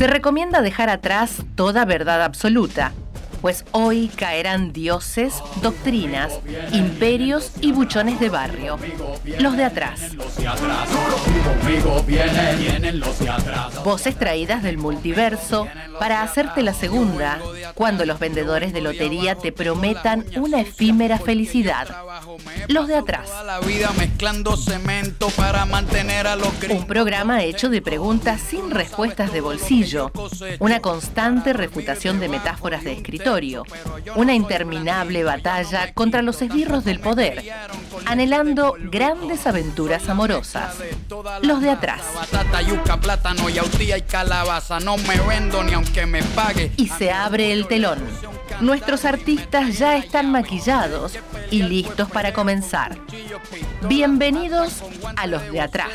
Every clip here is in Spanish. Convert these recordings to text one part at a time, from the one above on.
Se recomienda dejar atrás toda verdad absoluta, pues hoy caerán dioses, doctrinas, imperios y buchones de barrio. Los de atrás. Voces traídas del multiverso para hacerte la segunda, cuando los vendedores de lotería te prometan una efímera felicidad. Los de atrás. Un programa hecho de preguntas sin respuestas de bolsillo, una constante refutación de metáforas de una interminable batalla contra los esbirros del poder, anhelando grandes aventuras amorosas. Los de atrás. Y se abre el telón. Nuestros artistas ya están maquillados y listos para comenzar. Bienvenidos a los de atrás,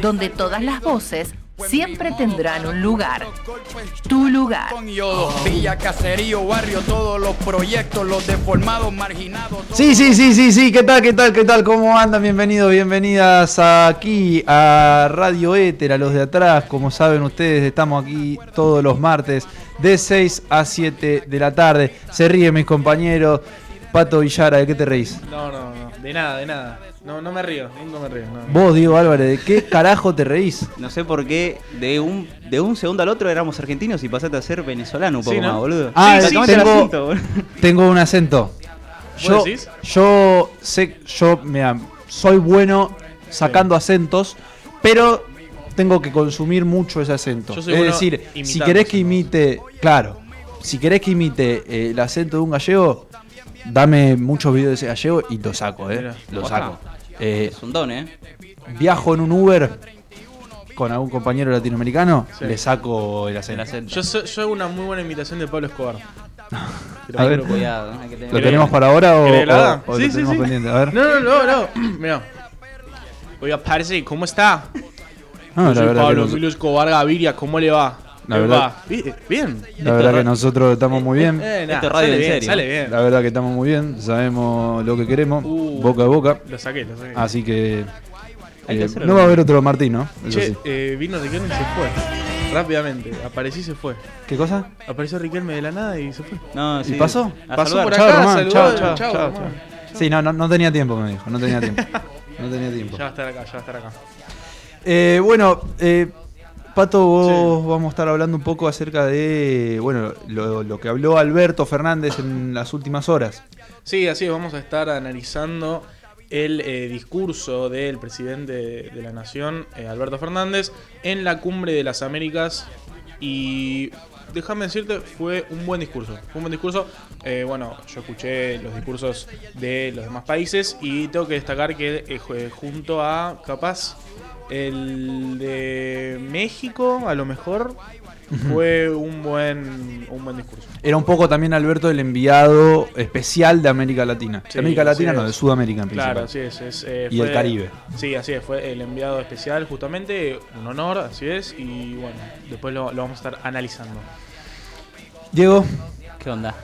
donde todas las voces siempre tendrán un lugar. Tu lugar. Villa, caserío, barrio, todos los proyectos, los deformados, marginados. Sí, sí, sí, sí, sí. ¿Qué tal, qué tal, qué tal? ¿Cómo andan? Bienvenidos, bienvenidas aquí a Radio Éter, a los de atrás. Como saben ustedes, estamos aquí todos los martes de 6 a 7 de la tarde. Se ríen mis compañeros. Pato Villara, ¿de qué te reís? No, no, no. De nada, de nada. No, no me río, nunca me río. no. Vos, Diego Álvarez, ¿de qué carajo te reís? No sé por qué de un, de un segundo al otro éramos argentinos y pasaste a ser venezolano un poco Sí, ¿no? más, boludo. Ah, Sí, tengo- acento, boludo. Tengo un acento. Yo, decís? yo sé, yo mira, soy bueno sacando acentos, pero tengo que consumir mucho ese acento. Yo soy es bueno decir, si querés que imite, claro, si querés que imite eh, el acento de un gallego, dame muchos videos de ese gallego y lo saco, eh. Mira, Lo ojalá. Eh, Es un don, ¿eh? viajo en un Uber con algún compañero latinoamericano, Sí. le saco el acento. El acento. Yo, soy- yo hago una muy buena imitación de Pablo Escobar. A ver, Cuidado, hay que tener- ¿lo tenemos para ahora o, ¿Querés que o- o Sí, lo sí, tenemos sí. pendiente? A ver. No, no, no, no. Mira. Oiga, parce, ¿cómo está? No, Yo la soy que Pablo nos- Emilio Escobar Gaviria, ¿cómo le va? La ¿Le verdad-? Bi- Bien. La verdad que nosotros estamos muy bien. Eh, Esto es radio sale en bien, serio. Sale bien. La verdad que estamos muy bien. Sabemos lo que queremos. Uh. Boca a boca. Lo saqué, lo saqué. Así que. Hay eh, no va a haber otro Martín, ¿no? Che, sí. eh, vino Riquelme y se fue. Rápidamente. Apareció y se fue. ¿Qué cosa? Apareció Riquelme de la nada y se fue. No, ¿Y sí. pasó? A Pasó saludar. por Chao, acá, Román. saludó, Chao, chao, chao, chao, Román. Sí, no, no, no tenía tiempo, me dijo. No tenía tiempo. No tenía tiempo. Ya va a estar acá, ya va a estar acá. Eh, bueno, eh, Pato, vos vamos a estar hablando un poco acerca de. Bueno, lo, lo que habló Alberto Fernández en las últimas horas. Sí, así es, vamos a estar analizando el eh, discurso del presidente de la Nación, eh, Alberto Fernández, en la cumbre de las Américas. Y déjame decirte, fue un buen discurso. Fue un buen discurso. Eh, bueno, yo escuché los discursos de los demás países y tengo que destacar que eh, ju- junto a, capaz, el de México, a lo mejor, fue un buen, un buen discurso. Era un poco también Alberto el enviado especial de América Latina. Sí, de América Latina, no, es. de Sudamérica en principal. Claro, así es. es, eh, Y el Caribe. Sí, así es. Fue el enviado especial, justamente. Un honor, así es. Y bueno, después lo, lo vamos a estar analizando. Diego, ¿Qué onda?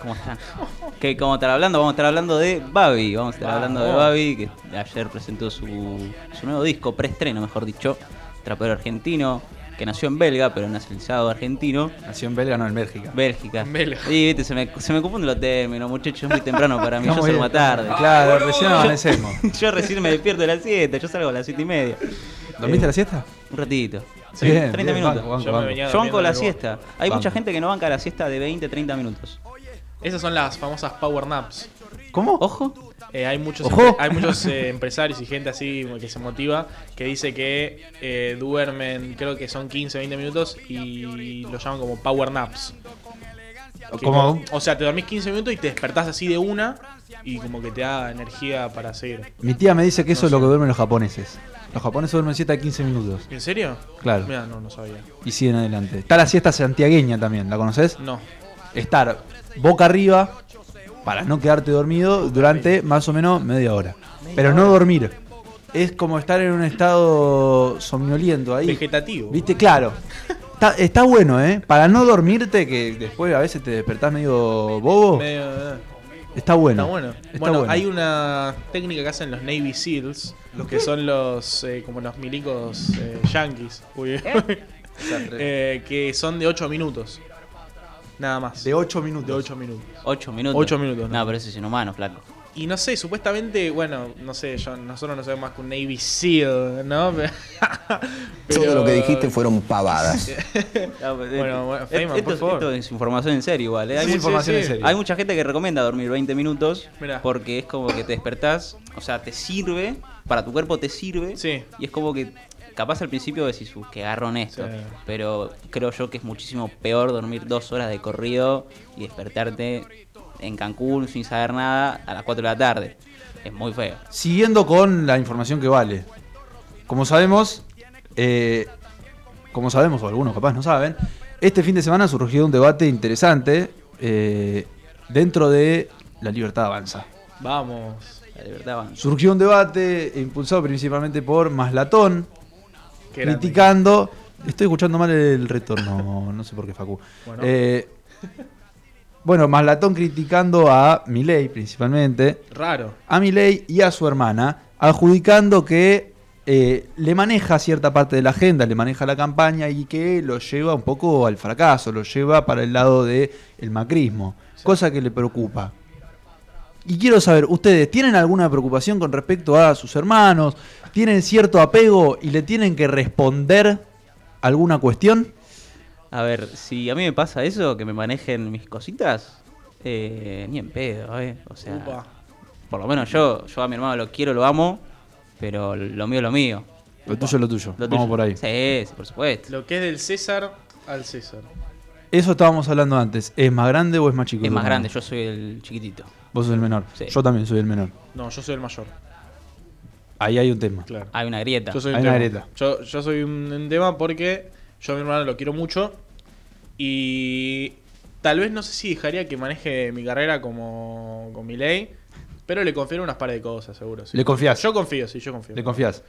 ¿Cómo están? ¿Qué, ¿Cómo estar hablando? Vamos a estar hablando de Babi. Vamos a estar hablando de Babi, que ayer presentó su, su nuevo disco, preestreno, mejor dicho. Trapero argentino, que nació en Belga, pero nacionalizado argentino. nació en Belga, no en Bélgica. Bélgica. En Belga. Y viste, se me, se me confunden los términos, muchachos. Es muy temprano para mí. Yo salgo más tarde. Claro, recién amanecemos. Yo recién me despierto de las 7, yo salgo a las 7 y media. ¿Dormiste la siesta? Un ratito. Sí, bien, 30 bien, minutos. banco, banco, Yo me banco. venía- Yo banco la siesta. Hay Banco. mucha gente que no banca la siesta de 20, 30 minutos. Esas son las famosas power naps. ¿Cómo? Ojo. Eh, hay muchos, Ojo. hay muchos eh, empresarios y gente así que se motiva que dice que eh, duermen, creo que son 15, 20 minutos y lo llaman como power naps. Como- o sea, te dormís 15 minutos y te despertás así de una y como que te da energía para seguir. Mi tía me dice que eso No es lo que duermen los japoneses. Los japoneses duermen siesta de 15 minutos. ¿En serio? Claro. Mira, no, no sabía. Y siguen adelante. Está la siesta santiagueña también, ¿la conoces? No. Estar boca arriba para no quedarte dormido durante más o menos media hora. Pero no dormir. Es como estar en un estado somnoliento ahí. Vegetativo. ¿Viste? Claro. Está, está bueno, ¿eh? Para no dormirte, que después a veces te despertás medio bobo. Medio, eh, Está bueno. Está bueno. Está bueno, bueno. hay una técnica que hacen los Navy SEALs, los que son los eh, como los milicos eh, yankees. Uy, eh, que son de 8 minutos. Nada más. De 8 minutos. De 8 minutos. 8 minutos. 8 minutos. No, pero ese es inhumano, flaco. Y no sé, supuestamente, bueno, no sé, yo, nosotros no sabemos más que un Navy SEAL, ¿no? Todo lo que dijiste fueron pavadas. No, pero- Bueno, bueno, esto- Feynman, esto, por favor. esto es información en serio igual. ¿eh? Hay, Sí, mucha- información sí. en serio. hay mucha gente que recomienda dormir 20 minutos Mirá. porque es como que te despertás, o sea, te sirve, para tu cuerpo te sirve. Sí. Y es como que capaz al principio decís, "Uh, qué agarrón esto. Sí. Pero creo yo que es muchísimo peor dormir dos horas de corrido y despertarte en Cancún sin saber nada a las 4 de la tarde. Es muy feo. Siguiendo con la información que vale. Como sabemos, eh, como sabemos, o algunos capaz no saben, este fin de semana surgió un debate interesante eh, dentro de La Libertad Avanza. Vamos. La libertad avanza. Surgió un debate impulsado principalmente por Maslatón. Criticando. Estoy escuchando mal el retorno, no sé por qué, Facu. Bueno. Eh, bueno, Maslatón criticando a Milei principalmente. Raro. a Milei y a su hermana, adjudicando que eh, le maneja cierta parte de la agenda, le maneja la campaña y que lo lleva un poco al fracaso, lo lleva para el lado del el macrismo, cosa que le preocupa. Y quiero saber, ¿ustedes tienen alguna preocupación con respecto a sus hermanos? ¿Tienen cierto apego y le tienen que responder alguna cuestión? A ver, si a mí me pasa eso, que me manejen mis cositas, eh, ni en pedo, ¿eh? O sea, Upa. por lo menos yo, yo a mi hermano lo quiero, lo amo, pero lo mío es lo mío. Lo tuyo es lo tuyo. Lo Vamos tuyo. por ahí. Sí, sí, por supuesto. Lo que es del César al César. Eso estábamos hablando antes. ¿Es más grande o es más chico? Es más grande, yo soy el chiquitito. Vos sos el menor. Sí. Yo también soy el menor. No, yo soy el mayor. Ahí hay un tema. Claro. Hay una grieta. Yo soy Hay un una tema. grieta. Yo, yo soy un, un tema porque yo a mi hermano lo quiero mucho. Y tal vez no sé si dejaría que maneje mi carrera como con mi ley. Pero le confío en unas par de cosas, seguro. sí. ¿Le confías? Yo confío, sí, yo confío. ¿Le confías?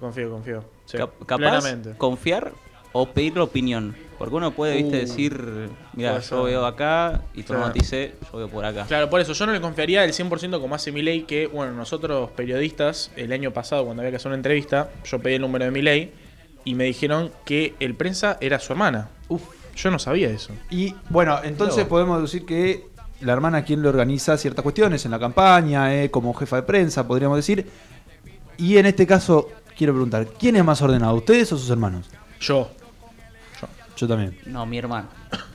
Confío, confío. Sí, Cap- capaz plenamente. confiar o pedir la opinión. Porque uno puede, viste, Uh, decir, mira, yo veo acá y tu te dice, yo veo por acá. Claro, por eso yo no le confiaría del 100% como hace Milei, que, bueno, nosotros periodistas, el año pasado cuando había que hacer una entrevista, yo pedí el número de Milei y me dijeron que el prensa era su hermana. Uf, yo no sabía eso. Y bueno, entonces Luego. podemos decir que la hermana es quien le organiza ciertas cuestiones en la campaña, eh, como jefa de prensa, podríamos decir. Y en este caso, quiero preguntar, ¿quién es más ordenado, ustedes o sus hermanos? Yo. Yo también. No, mi hermano.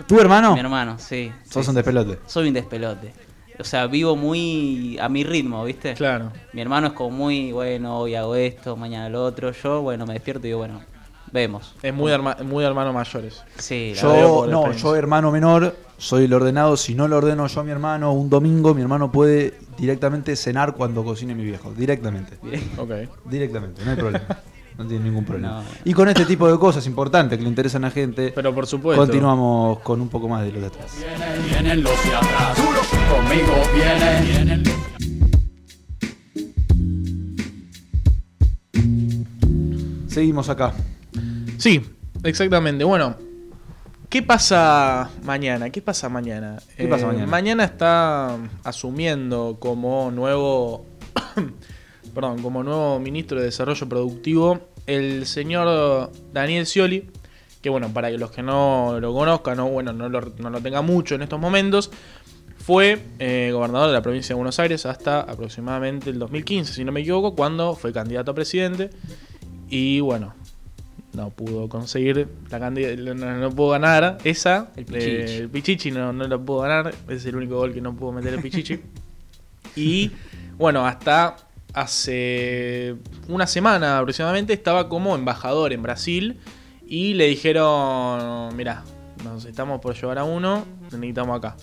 ¿Tu hermano? Mi hermano, sí. Sos sí, un despelote. Soy un despelote. O sea, vivo muy a mi ritmo, ¿viste? Claro. Mi hermano es como muy, bueno, hoy hago esto, mañana lo otro. Yo, bueno, me despierto y digo, bueno, vemos. Es muy, herma- muy de hermanos mayores. Sí, la Yo, no, yo hermano menor, soy el ordenado. Si no lo ordeno yo a mi hermano un domingo, mi hermano puede directamente cenar cuando cocine mi viejo. Directamente. Ok. Directamente, no hay problema. No tiene ningún problema. No. Y con este tipo de cosas importantes que le interesan a la gente, Pero por supuesto. continuamos con un poco más de los de atrás. Vienen los de atrás, conmigo vienen. Seguimos acá. Sí, exactamente. Bueno, ¿qué pasa mañana? ¿Qué pasa mañana? ¿Qué pasa Eh, mañana? Mañana está asumiendo como nuevo, perdón, como nuevo ministro de Desarrollo Productivo el señor Daniel Scioli, que bueno, para los que no lo conozcan, no, bueno, no lo, no lo tenga mucho en estos momentos, fue eh, gobernador de la provincia de Buenos Aires hasta aproximadamente el 2015, si no me equivoco, cuando fue candidato a presidente. Y bueno, no pudo conseguir la candidata, no, no pudo ganar esa. El Pichichi. Eh, el Pichichi no, no lo pudo ganar. Ese es el único gol que no pudo meter el Pichichi. y bueno, hasta hace una semana aproximadamente estaba como embajador en Brasil. Y le dijeron, mira, nos estamos por llevar a uno, necesitamos acá.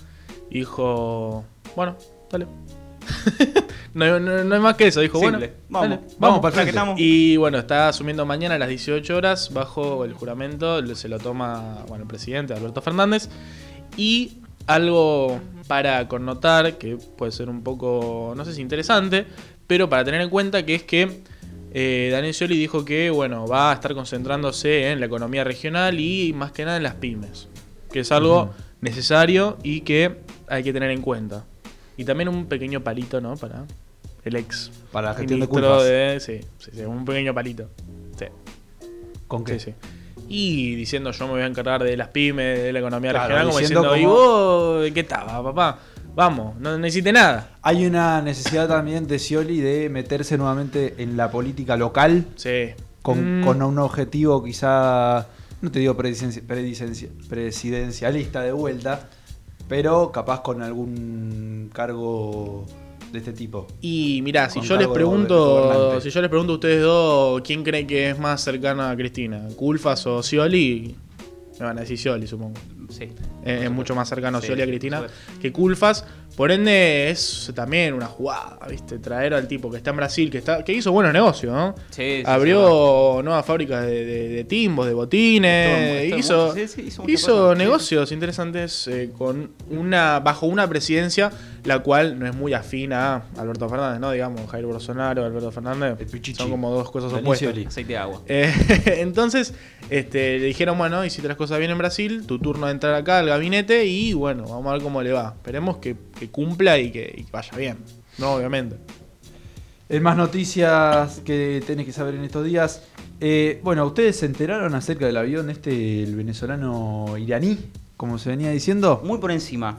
Dijo, bueno, dale. no, no, no hay más que eso, dijo, Simple. bueno, Vamos, dale, vamos, estamos. y bueno, está asumiendo mañana a las 18 horas bajo el juramento, se lo toma bueno, el presidente Alberto Fernández. Y algo para connotar, que puede ser un poco, no sé si interesante, pero para tener en cuenta que es que eh, Daniel Scioli dijo que bueno, va a estar concentrándose en la economía regional y más que nada en las pymes, que es algo necesario y que hay que tener en cuenta. Y también un pequeño palito, ¿no? Para el ex Para la gestión de culpas. de- sí, sí, sí, un pequeño palito. Sí, ¿Con qué? sí, sí. Y diciendo yo me voy a encargar de las pymes, de la economía Claro, regional, como diciendo diciendo, ¿y vos de qué estaba, papá? Vamos, no necesite nada. Hay una necesidad también de Scioli de meterse nuevamente en la política local Sí. con, Mm, con un objetivo quizá, no te digo presidencia- presidencia- presidencialista de vuelta, pero capaz con algún cargo de este tipo. Y mirá, si yo les pregunto, si yo les pregunto a ustedes dos, ¿quién cree que es más cercana a Cristina? ¿Culfas o Scioli? Me van a decir Scioli, supongo. Sí. Es, mucho más cercano Sí, Scioli a Cristina que Culfas. Por ende, es también una jugada, ¿viste? Traer al tipo que está en Brasil, que está que hizo buenos negocios, ¿no? Sí, sí, Abrió nuevas fábricas de, de- de timbos, de botines. Estuvo- hizo estuvo- sí, hizo hizo negocios interesantes eh, con una bajo una presidencia la cual no es muy afín a Alberto Fernández, ¿no? Digamos, Jair Bolsonaro, Alberto Fernández. Son como dos cosas opuestas. Aceite de agua. Eh, entonces, este, le dijeron, bueno, hiciste las cosas bien en Brasil, tu turno de entrar acá al gabinete y bueno, vamos a ver cómo le va. Esperemos que, que cumpla y que, y que vaya bien. No, obviamente. En más noticias que tenés que saber en estos días. eh, bueno, ¿ustedes se enteraron acerca del avión este, el venezolano iraní? Como se venía diciendo. Muy por encima.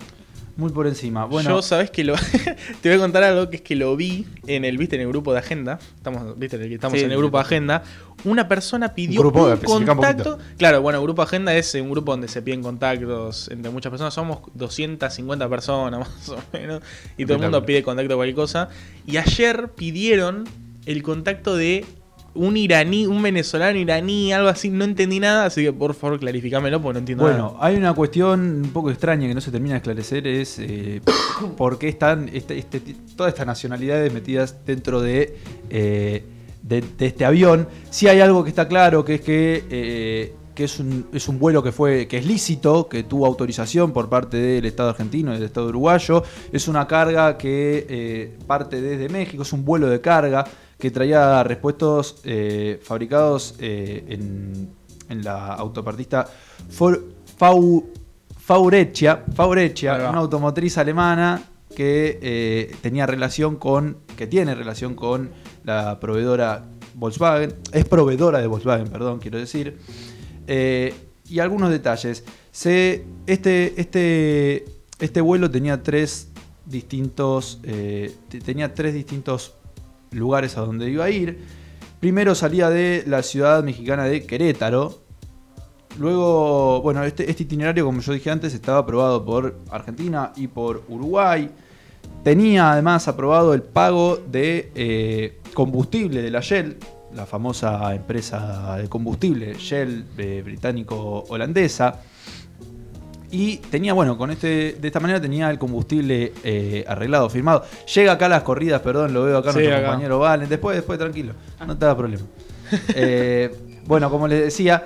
Muy por encima. Bueno, Yo, sabes que lo. te voy a contar algo que es que lo vi en el, viste, en el grupo de agenda. Estamos, viste, en el que estamos Sí, en el grupo de agenda. Una persona pidió grupo, un especifica un contacto. poquito. claro, bueno, grupo agenda es un grupo donde se piden contactos entre muchas personas. Somos 250 personas más o menos. Y todo el mundo pide contacto de cualquier cosa. Y ayer pidieron el contacto de un iraní, un venezolano iraní, algo así. No entendí nada, así que por favor clarifícamelo porque no entiendo Bueno, nada. hay una cuestión un poco extraña que no se termina de esclarecer, es eh, por qué están este- este- todas estas nacionalidades metidas dentro de, eh, de, de este avión. Sí hay algo que está claro, que es que, eh, que es, un, es un vuelo que, fue, que es lícito, que tuvo autorización por parte del Estado argentino y del Estado uruguayo. Es una carga que eh, parte desde México, es un vuelo de carga que traía repuestos eh, fabricados eh, en, en la autopartista For- Fau- Faurecia, Faurecia, Ahí va. una automotriz alemana que eh, tenía relación con, que tiene relación con la proveedora Volkswagen, es proveedora de Volkswagen, perdón, quiero decir. Y algunos detalles. Se, este, este, este vuelo tenía tres distintos, te- tenía tres distintos lugares a donde iba a ir. Primero salía de la ciudad mexicana de Querétaro. Luego, bueno, este, este itinerario, como yo dije antes, estaba aprobado por Argentina y por Uruguay. Tenía además aprobado el pago de eh, combustible de la Shell, la famosa empresa de combustible Shell eh, británico-holandesa. Y tenía, bueno, con este, de esta manera tenía el combustible eh, arreglado, firmado. Llega acá a las corridas, perdón, lo veo acá Sí, nuestro acá. compañero Valen. Después, después, tranquilo, no te da problema. Eh, bueno, como les decía,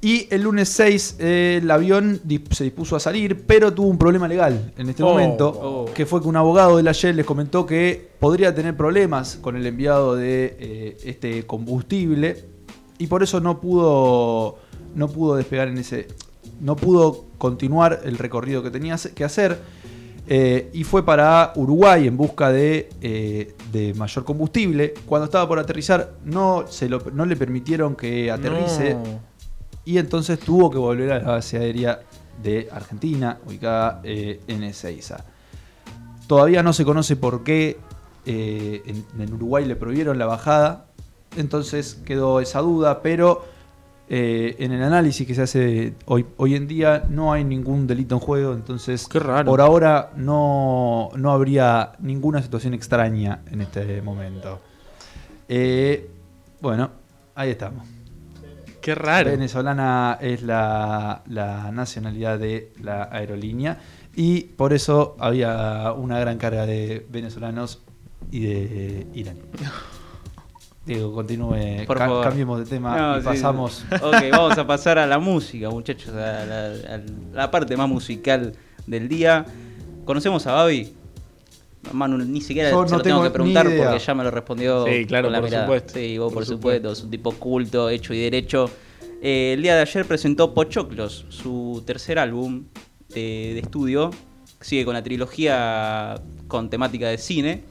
y el lunes 6 eh, el avión se dispuso a salir, pero tuvo un problema legal en este Oh, momento, oh. que fue que un abogado de la Shell les comentó que podría tener problemas con el enviado de eh, este combustible y por eso no pudo no pudo despegar en ese no pudo continuar el recorrido que tenía que hacer eh, y fue para Uruguay en busca de, eh, de mayor combustible. Cuando estaba por aterrizar no, se lo- no le permitieron que aterrice No. y entonces tuvo que volver a la base aérea de Argentina, ubicada eh, en Ezeiza. Todavía no se conoce por qué eh, en, en Uruguay le prohibieron la bajada, entonces quedó esa duda, pero eh, en el análisis que se hace hoy, hoy en día no hay ningún delito en juego, entonces Qué raro. por ahora no, no habría ninguna situación extraña en este momento. Eh, bueno, ahí estamos. Qué raro. Venezolana es la, la nacionalidad de la aerolínea y por eso había una gran carga de venezolanos y de iraní. Diego, continúe, Por ca- favor. cambiemos de tema No, y sí. pasamos. Ok, vamos a pasar a la música, muchachos, a la, a la parte más musical del día. ¿Conocemos a Babi? Manu, ni siquiera Yo se no lo tengo tengo que preguntar porque ya me lo respondió Sí, claro, con la por mirada. supuesto. Sí, vos por, Por supuesto, es un tipo culto, hecho y derecho. Eh, el día de ayer presentó Pochoclos, su tercer álbum de, de estudio. Sigue con la trilogía con temática de cine.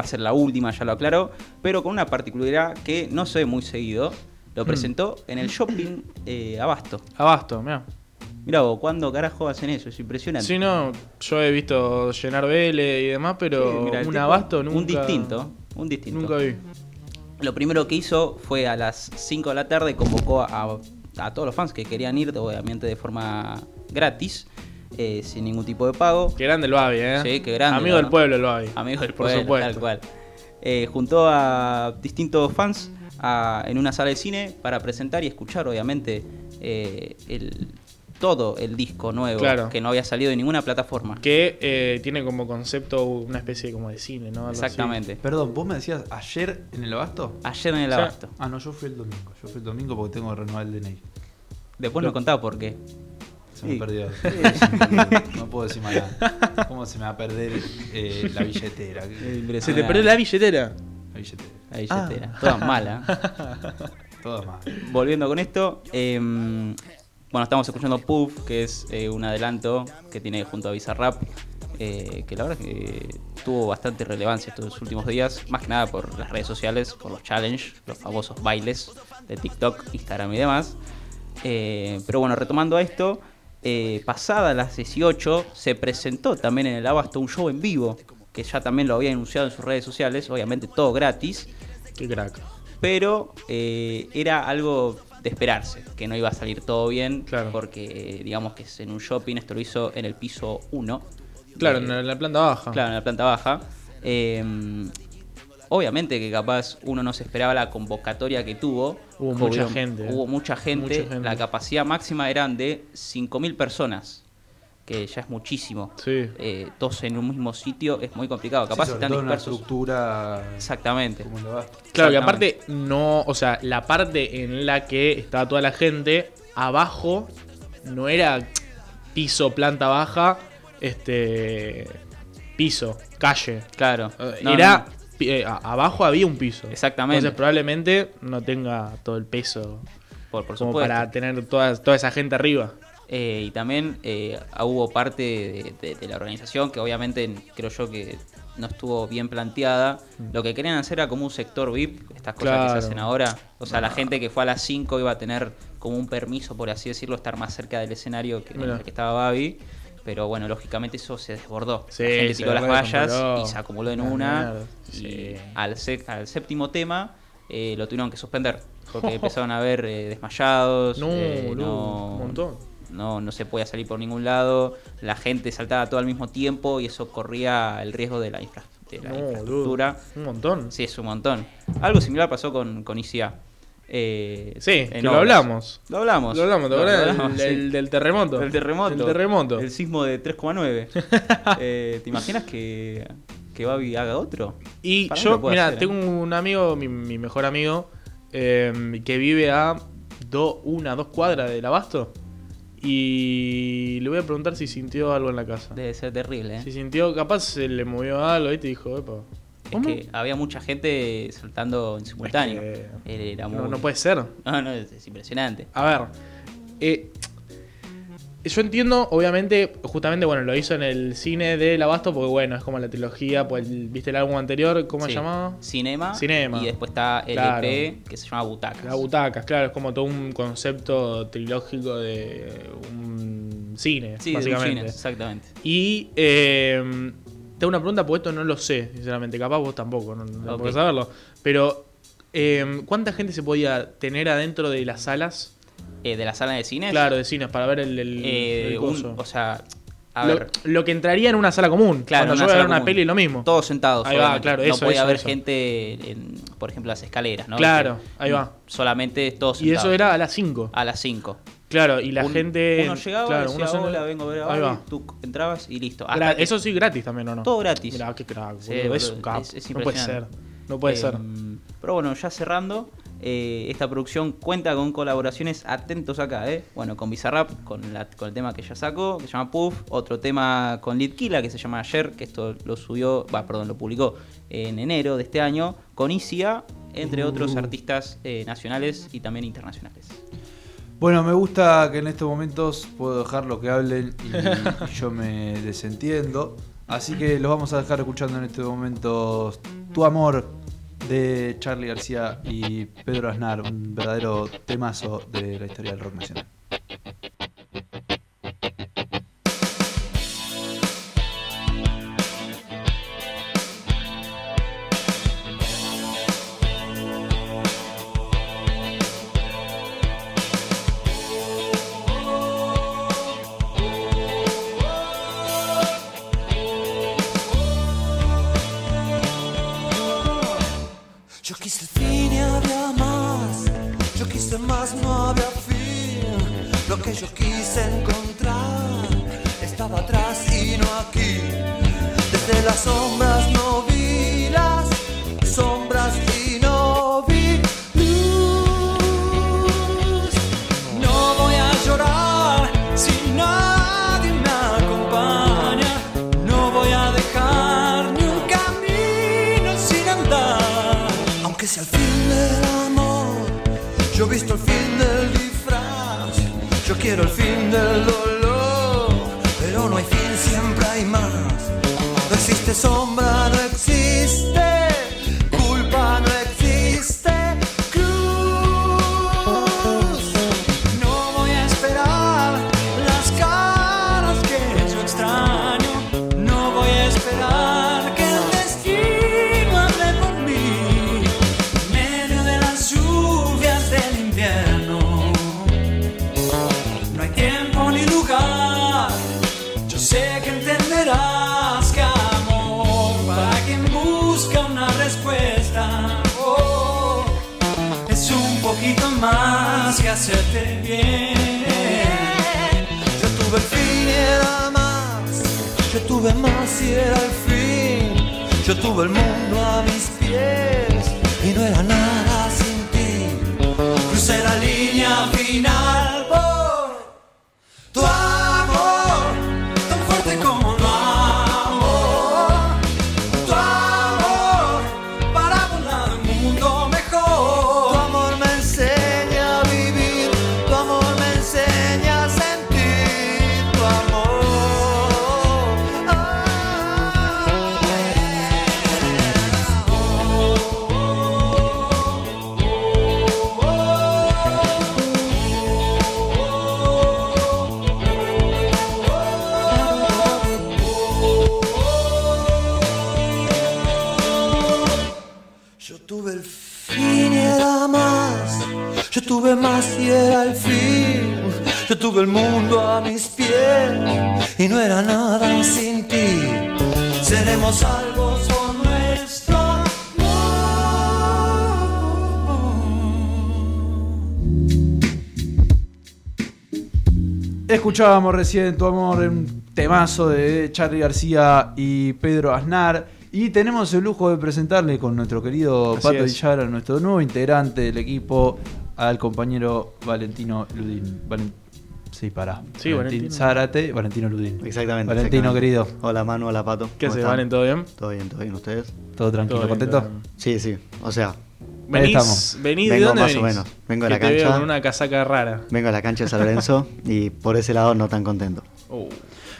Va a ser la última, ya lo aclaró. Pero con una particularidad que no se ve muy seguido. Lo presentó en el shopping eh, Abasto. Abasto, mira. Mira vos, ¿cuándo carajo hacen eso? Es impresionante. Sí, no, yo he visto llenar Vélez y demás, pero Sí, mirá, el un tipo- abasto nunca. Un distinto, un distinto. Nunca vi. Lo primero que hizo fue a las 5 de la tarde convocó a, a todos los fans que querían ir, obviamente de forma gratis, eh, sin ningún tipo de pago. Qué grande el Babi, ¿eh? Sí, qué grande, Amigo ¿no? del pueblo el Babi. Amigos del Por pueblo, supuesto. tal cual. Eh, juntó a distintos fans a- en una sala de cine para presentar y escuchar, obviamente, eh, el, todo el disco nuevo Claro. que no había salido en ninguna plataforma. Que eh, tiene como concepto una especie como de cine, ¿no? Algo así. Exactamente. Perdón, vos me decías ayer en el abasto. Ayer en el O sea, abasto. Ah, no, yo fui el domingo. Yo fui el domingo porque tengo que renovar el DNI. Después nos contaba por qué. Se me Sí. perdió. no puedo decir más nada. ¿Cómo se me va a perder eh, la billetera? Se te perdió la billetera. La billetera. La billetera. Toda mala. Todo más. Volviendo con esto, eh, bueno, estamos escuchando Puff, que es eh, un adelanto que tiene junto a Bizarrap, eh, que la verdad que tuvo bastante relevancia estos últimos días, más que nada por las redes sociales, por los challenge, los famosos bailes de TikTok, Instagram y demás. Eh, pero bueno, retomando a esto, eh, pasada las 18 se presentó también en el Abasto un show en vivo, que ya también lo había anunciado en sus redes sociales, obviamente todo gratis Qué crack. pero eh, era algo de esperarse, que no iba a salir todo bien, Claro. porque digamos que es en un shopping, esto lo hizo en el piso 1. Claro, Eh, en la- en la planta baja. Claro, en la planta baja. Eh, obviamente que capaz uno no se esperaba la convocatoria que tuvo. Hubo mucha gente. Hubo mucha gente. Mucha gente. La capacidad máxima eran de 5.000 personas, que ya es muchísimo. Sí. Eh, todos en un mismo sitio es muy complicado. Capaz Sí, sobre están todo en una dispersos. estructura Exactamente. como. Claro, que aparte no, o sea, la parte en la que estaba toda la gente, abajo no era piso, planta baja, este piso, calle. Claro. Eh, No, era no. Eh, abajo había un piso. Exactamente. Entonces probablemente no tenga todo el peso Por, por como supuesto. para tener toda, toda esa gente arriba. Eh, y también eh, hubo parte de, de- de la organización que obviamente creo yo que no estuvo bien planteada. Lo que querían hacer era como un sector VIP, estas cosas que se hacen ahora. O sea, la gente que fue a las 5 iba a tener como un permiso, por así decirlo, estar más cerca del escenario que, en el que estaba Babi. Pero bueno, lógicamente eso se desbordó. Sí, la gente se tiró las vallas y se acumuló en Una. Y Sí. al, séptimo tema eh, lo tuvieron que suspender. Porque empezaron a ver eh, desmayados. No, eh, no- un montón. no, no se podía salir por ningún lado, la gente saltaba todo al mismo tiempo y eso corría el riesgo de la, infra- de la No, infraestructura. boludo, un montón. Sí, es un montón. Algo similar pasó con, con ICA. Eh, Sí, que lo hablamos. Lo hablamos. Lo hablamos, ¿te Lo- lo acordás? hablamos, Del- sí. del, del terremoto. Del terremoto. El terremoto. El sismo de 3,9. Eh, ¿Te imaginas que, que Babi haga otro? Y Para yo, mira, ¿eh? tengo un amigo, mi, mi mejor amigo, eh, que vive a do, una, dos cuadras del abasto. Y le voy a preguntar si sintió algo en la casa. Debe ser terrible, ¿eh? Si sintió, capaz se le movió algo y te dijo, epa. Es ¿cómo? que había mucha gente saltando en simultáneo. Es que Él era No, muy- no puede ser. No, no, es, es impresionante. A ver, eh, yo entiendo, obviamente, justamente, bueno, lo hizo en el cine del Abasto, porque bueno, es como la trilogía, pues, ¿viste el álbum anterior? ¿Cómo Sí. se llamaba? Cinema. Cinema. Y después está LP, Claro. que se llama Butacas. Las butacas, claro, es como todo un concepto trilógico de un cine, Sí, de un básicamente. cine, exactamente. Y eh, tengo una pregunta, porque esto no lo sé, sinceramente, capaz vos tampoco, no, no Ok. podés saberlo. Pero, eh, ¿cuánta gente se podía tener adentro de las salas? Eh, de la sala de cines. Claro, de cines, para ver el, el- eh, el un- coso. o sea, a lo, ver, lo que entraría en una sala común. Claro, Cuando yo voy a ver una común. peli, lo mismo. todos sentados. Ahí va, claro, no eso, podía eso, haber eso. gente, en, por ejemplo, las escaleras, ¿no? Claro, Que- ahí va. Solamente todos Y eso sentados. era a las 5. a las 5. Claro, y la Un- gente. Uno llegaba, claro, decía, uno se- hola, vengo a ver a Ahí Barbie", va. tú entrabas y listo. Hasta Gra- que- Eso sí, gratis también, ¿o no? Todo gratis. Mirá, qué crack, Sí, boludo, Es boludo, un capo. es- es no puede ser. impresionante. No puede ser. Em, Pero bueno, ya cerrando, eh, esta producción cuenta con colaboraciones atentos acá, ¿eh? Bueno, con Bizarrap, con, la- con el tema que ya sacó, que se llama Puff, otro tema con Litkila, que se llama Ayer, que esto lo subió, va, perdón, lo publicó en enero de este año, con Isia, entre otros artistas eh, nacionales y también internacionales. Bueno, me gusta que en estos momentos puedo dejarlo que hablen y, y yo me desentiendo. Así que los vamos a dejar escuchando en estos momentos Tu Amor de Charlie García y Pedro Aznar, un verdadero temazo de la historia del rock nacional. Yo tuve el fin y era más, yo tuve más y era el fin. Yo tuve el mundo a mis pies y no era nada. Escuchábamos recién Tu Amor, un temazo de Charlie García y Pedro Aznar. Y tenemos el lujo de presentarle con nuestro querido Pato Villara, nuestro nuevo integrante del equipo, al compañero Valentino Ludín. Sí, para. Sí, Valentín Zárate, Valentino Ludín. Exactamente. Valentino, querido. Hola Manu, hola Pato. ¿Qué se Valen? ¿Todo bien? Todo bien, todo bien. ¿Ustedes? Todo tranquilo, ¿contento? Sí, sí. O sea, Venís, estamos. Venís, ¿de dónde más o menos. Vengo de la cancha. con una casaca rara. Vengo a la cancha de San Lorenzo y por ese lado no tan contento. Uh.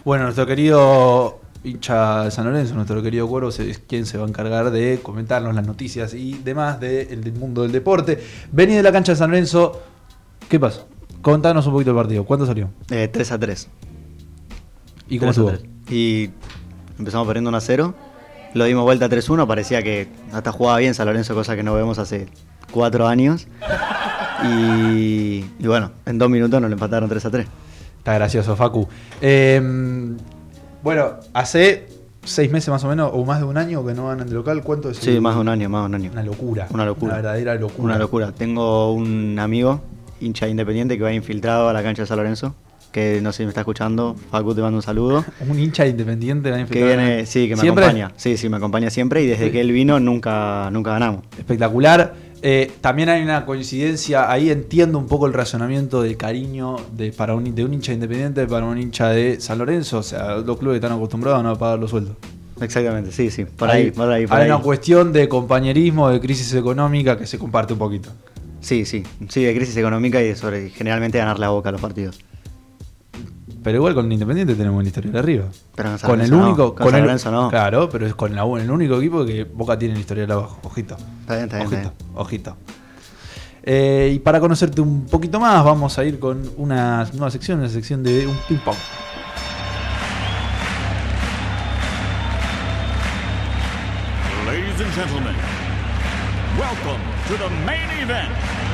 Bueno, nuestro querido hincha de San Lorenzo, nuestro querido Cuero, es quien se va a encargar de comentarnos las noticias y demás del mundo del deporte. Vení de la cancha de San Lorenzo. ¿Qué pasó? Contanos un poquito el partido. ¿Cuánto salió? Eh, 3 a 3. ¿Y cómo estuvo? Y empezamos perdiendo 1 a 0 lo dimos vuelta 3-1, parecía que hasta jugaba bien San Lorenzo, cosa que no vemos hace cuatro años. Y, bueno, en dos minutos nos lo empataron 3-3. Está gracioso, Facu. Em, bueno, hace seis meses más o menos, o más de un año que no van al local. ¿Cuánto es? Sí, más de un año, más de un año. Una locura. Una locura. Una verdadera locura. Una locura. Tengo un amigo, hincha independiente, que va infiltrado a la cancha de San Lorenzo que no sé si me está escuchando. Facu, te mando un saludo. Un hincha independiente que viene, sí, que me acompaña. Sí, sí, me acompaña siempre y desde que él vino nunca, nunca ganamos. Espectacular. Eh, también hay una coincidencia, ahí entiendo un poco el razonamiento de cariño de, para un, de un hincha independiente para un hincha de San Lorenzo. O sea, los clubes están acostumbrados a no pagar los sueldos. Exactamente, sí, sí, por ahí, por ahí. hay una cuestión de compañerismo, de crisis económica que se comparte un poquito. Sí, sí, sí, de crisis económica y sobre generalmente ganar la boca a los partidos Pero igual con el Independiente tenemos el historial arriba. Pero con el no, único. con con el, Lorenzo no. Claro, pero es con la, el único equipo que Boca tiene el historial abajo. Ojito. Está bien, está bien, ojito, está bien. ojito. Eh, y para conocerte un poquito más, vamos a ir con una nueva sección, una sección de un ping-pong. Ladies and gentlemen, welcome to the main event.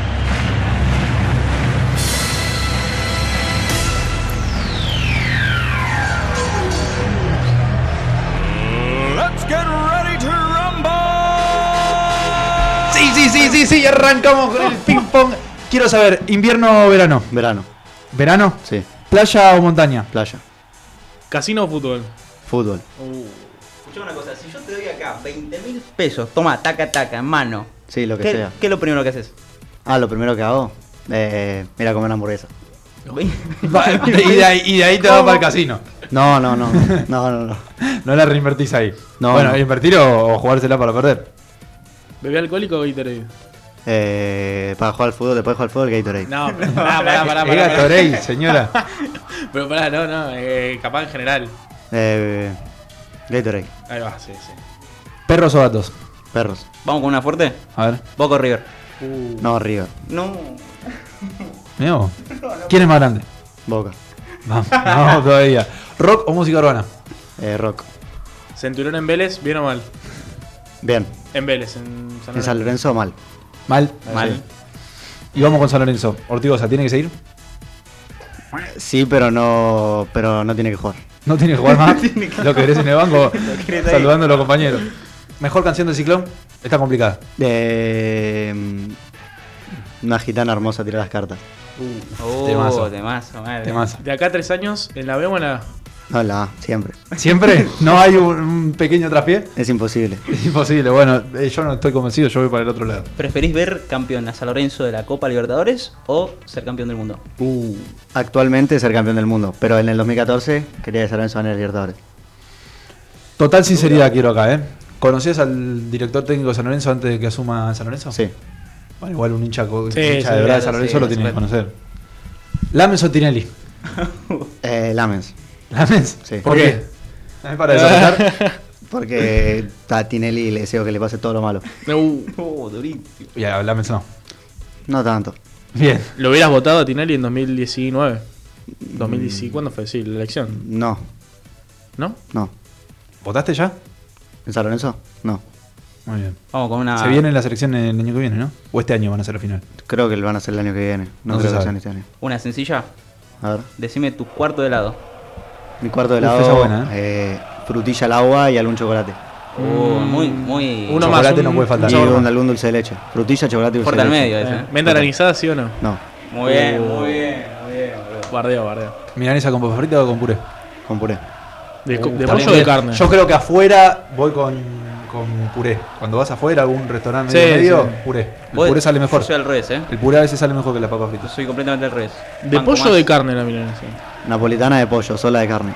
Sí, sí, sí, sí, arrancamos con el ping-pong. Quiero saber, invierno o verano. Verano, ¿Verano? sí. ¿Playa o montaña? Playa. Casino o fútbol. Fútbol. Escuchame una cosa, si yo te doy acá 20 mil pesos, toma, taca, taca, en mano. Sí, lo que ¿Qué, sea. ¿Qué es lo primero que haces? Ah, lo primero que hago, eh, ir a comer una hamburguesa. Y, de ahí, y de ahí te vas para el casino. No, no, no. No, no, no. No la reinvertís ahí. No, bueno, no. invertir o, o jugársela para perder. ¿Bebé alcohólico o Gatorade? Eh, para jugar al fútbol, después de jugar al fútbol, Gatorade. No, pero pará, pará, pará. Pará, Gatorade, señora. Pero pará, no, no, eh, capaz en general. Eh, Gatorade. Ahí va, sí, sí. ¿Perros o gatos? Perros. ¿Vamos con una fuerte? A ver. Boca o River. No, River. No. Vos. ¿Quién es más grande? Boca. Vamos, vamos todavía. ¿Rock o música urbana? Eh, rock. ¿Centurión en Vélez, bien o mal? Bien. En Vélez, en San En San Lorenzo, mal. Mal. Mal. Y vamos con San Lorenzo. Ortigosa, ¿tiene que seguir? Sí, pero no, pero no tiene que jugar. No tiene que jugar más. Lo que querés en el banco, saludando a los compañeros. ¿Mejor canción de Ciclón? Está complicada. Eh, una gitana hermosa tira las cartas. Oh, Temazo. temazo, madre. Temazo. De acá a tres años, ¿en la B o en la A? No, la A, siempre. ¿Siempre? ¿No hay un, un pequeño traspié? Es imposible. Es imposible. Bueno, eh, yo no estoy convencido, yo voy para el otro lado. ¿Preferís ver campeón a San Lorenzo de la Copa Libertadores o ser campeón del mundo? Actualmente ser campeón del mundo, pero en el 2014 quería que San Lorenzo ganara el Libertadores. Total sinceridad quiero acá, ¿eh? ¿Conocías al director técnico de San Lorenzo antes de que asuma San Lorenzo? Sí. Bueno, igual un hincha, Sí, hincha sí, de verdad de San Lorenzo sí, lo tiene que conocer. ¿Lames o Tinelli? Eh, Lamens. ¿Lames? Sí. ¿Por qué? Es para desatar. Porque a Tinelli le deseo que le pase todo lo malo. Uh, Oh, durísimo. y a Lames no. No tanto. Bien. ¿Lo hubieras votado a Tinelli en 2019? 2019, ¿cuándo fue? Sí, la elección. No, ¿No? no. ¿Votaste ya? ¿En San Lorenzo? No. Muy bien. Vamos con una. Se viene la selección el año que viene, ¿no? O este año van a ser la final. Creo que lo van a hacer el año que viene. No, No se creo que sean este año. Una sencilla. A ver. Decime tu cuarto de helado. Mi cuarto de Uf, helado, buena, eh, frutilla al agua y algún chocolate. Oh, muy, muy. Uno Chocolate más. un- no puede faltar. Y un algún dulce de leche. Frutilla, chocolate y dulce Fuerte de al medio ese. Eh, ¿eh? ¿Venta granizada, sí o no? No, Muy bien, Uh. muy bien, muy bien. Bardeo, bardeo. ¿Milanesa con papas fritas o con puré? con puré. ¿De, co- de pollo o de carne? Yo creo que afuera voy con, con puré. Cuando vas afuera a algún restaurante Sí, medio, medio, sí. puré. El puré sale mejor. Yo soy al revés, ¿eh? El puré a veces sale mejor que las papas Yo fritas. soy completamente al revés. ¿De Banco pollo o de carne la milanesa? Napolitana de pollo, sola de carne.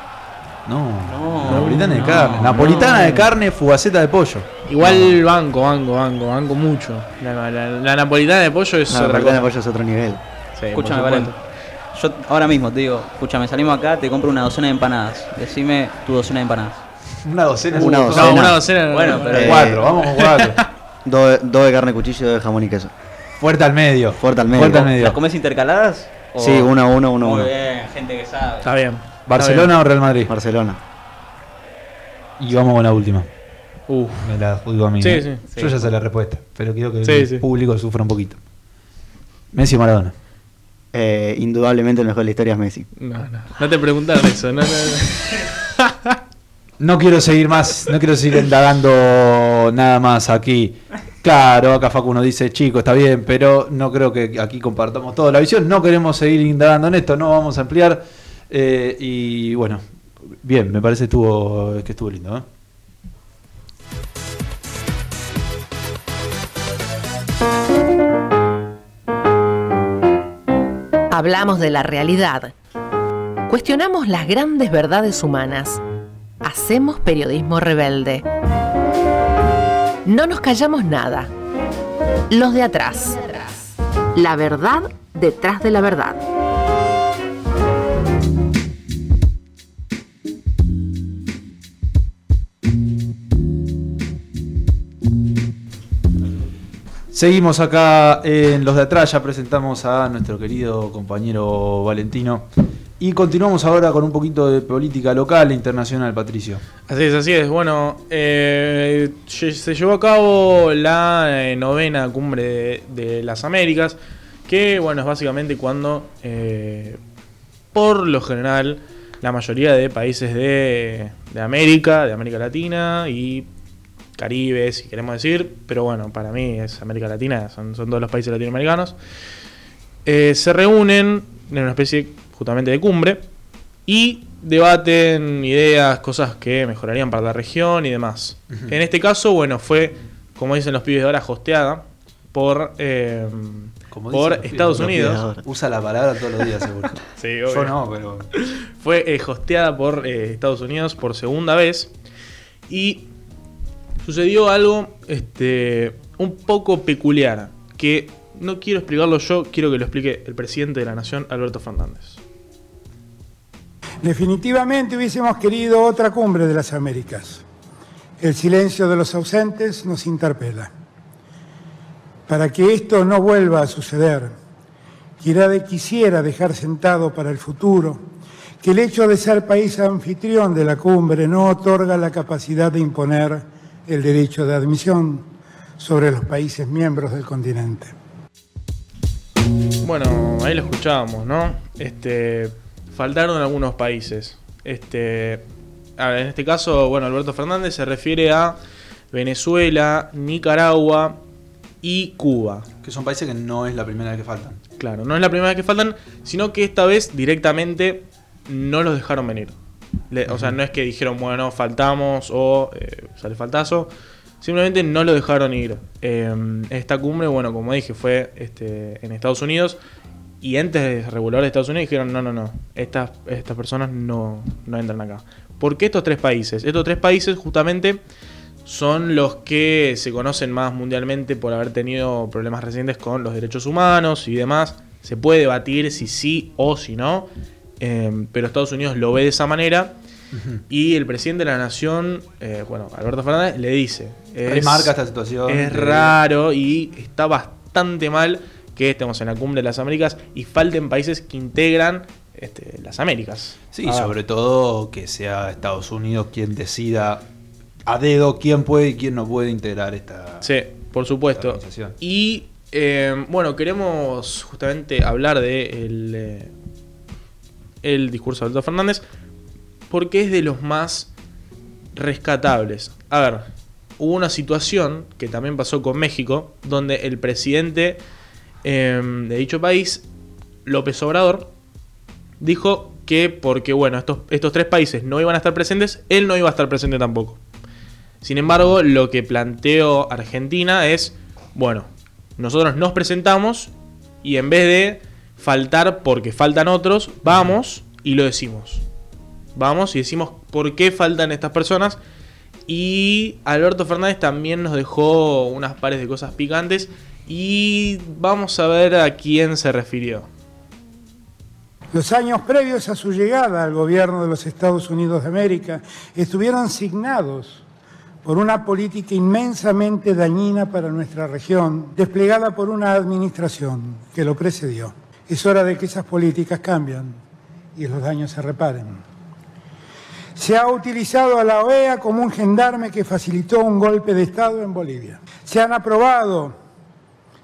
No, No, napolitana de no, carne. Napolitana no. de carne, fugaceta de pollo. Igual banco, banco, banco, banco mucho. La, la- la napolitana de pollo es La napolitana de pollo es otro nivel. Sí, Escúchame, por Valen. supuesto. Yo ahora mismo te digo, escúchame, salimos acá, te compro una docena de empanadas. Decime tu docena de empanadas. Una docena. Una docena. No, una docena. Bueno, pero- Eh, Cuatro, vamos con cuatro. Dos de, dos de carne cuchillo y dos de jamón y queso. Fuerte al medio. Fuerte al medio. Fuerte al medio. ¿Las comes intercaladas? o- Sí, uno a uno, uno a Muy uno. bien, gente que sabe. Está bien. ¿Barcelona o Real Madrid? Barcelona. Y vamos con la última. Uf. Me la juzgo a mí. Sí, ¿eh? sí. Yo ya sé la respuesta, pero quiero que Sí, el sí. público sufra un poquito. Messi o Maradona. Eh, indudablemente el mejor de la historia es Messi. No, no. No te preguntaron eso. No, no, no. No quiero seguir más, no quiero seguir indagando nada más aquí. Claro, acá Facundo dice, chico, está bien, pero no creo que aquí compartamos toda la visión. No queremos seguir indagando en esto, no vamos a ampliar. Eh, y bueno, bien, me parece que estuvo lindo. ¿eh? Hablamos de la realidad. Cuestionamos las grandes verdades humanas. Hacemos periodismo rebelde. No nos callamos nada. Los de atrás. La verdad detrás de la verdad. Seguimos acá en Los de Atrás, ya presentamos a nuestro querido compañero Valentino, y continuamos ahora con un poquito de política local e internacional, Patricio. Así es, así es. Bueno, eh, se llevó a cabo la eh, novena cumbre de, de, las Américas, que bueno, es básicamente cuando, eh, por lo general, la mayoría de países de, de América, de América Latina y Caribe, si queremos decir, pero bueno, para mí es América Latina, son, son todos los países latinoamericanos, se reúnen en una especie justamente de cumbre y debaten ideas, cosas que mejorarían para la región y demás. Uh -huh. En este caso, bueno, fue, como dicen los pibes de ahora, hosteada por, eh, por Estados Unidos. Usa la palabra todos los días, seguro. sí, Yo no, pero... Fue eh, hosteada por eh, Estados Unidos por segunda vez y sucedió algo este, un poco peculiar, que no quiero explicarlo yo, quiero que lo explique el presidente de la Nación, Alberto Fernández. Definitivamente hubiésemos querido otra cumbre de las Américas. El silencio de los ausentes nos interpela. Para que esto no vuelva a suceder, quisiera dejar sentado para el futuro que el hecho de ser país anfitrión de la cumbre no otorga la capacidad de imponer el derecho de admisión sobre los países miembros del continente. Bueno, ahí lo escuchábamos, ¿no? Este, faltaron algunos países. Este, en este caso, bueno, Alberto Fernández se refiere a Venezuela, Nicaragua y Cuba. Que son países que no es la primera vez que faltan. Claro, no es la primera vez que faltan, sino que esta vez directamente no los dejaron venir. Le, o sea, no es que dijeron, bueno, faltamos o eh, sale faltazo. Simplemente no lo dejaron ir. Eh, esta cumbre, bueno, como dije, fue este, en Estados Unidos. Y antes de reguladores de Estados Unidos dijeron, no, no, no, estas, estas personas no, no entran acá. ¿Por qué estos tres países? Estos tres países justamente son los que se conocen más mundialmente por haber tenido problemas recientes con los derechos humanos y demás. Se puede debatir si sí o si no. Eh, pero Estados Unidos lo ve de esa manera. Uh -huh. Y el presidente de la nación, eh, bueno, Alberto Fernández, le dice: es, Remarca esta situación. Es raro y está bastante mal que estemos en la cumbre de las Américas y falten países que integran este, las Américas. Sí, ah. sobre todo que sea Estados Unidos quien decida a dedo quién puede y quién no puede integrar esta. Sí, por supuesto. Y eh, bueno, queremos justamente hablar de el, eh, el discurso de Alberto Fernández porque es de los más rescatables. A ver, hubo una situación que también pasó con México, donde el presidente eh, de dicho país, López Obrador, dijo que porque bueno, estos, estos tres países no iban a estar presentes, él no iba a estar presente tampoco. Sin embargo, lo que planteó Argentina es, bueno, nosotros nos presentamos y en vez de faltar porque faltan otros, vamos y lo decimos. Vamos y decimos por qué faltan estas personas. Y Alberto Fernández también nos dejó unas pares de cosas picantes. Y vamos a ver a quién se refirió. Los años previos a su llegada al gobierno de los Estados Unidos de América estuvieron signados por una política inmensamente dañina para nuestra región, desplegada por una administración que lo precedió. Es hora de que esas políticas cambien y los daños se reparen. Se ha utilizado a la OEA como un gendarme que facilitó un golpe de Estado en Bolivia. Se han aprobado,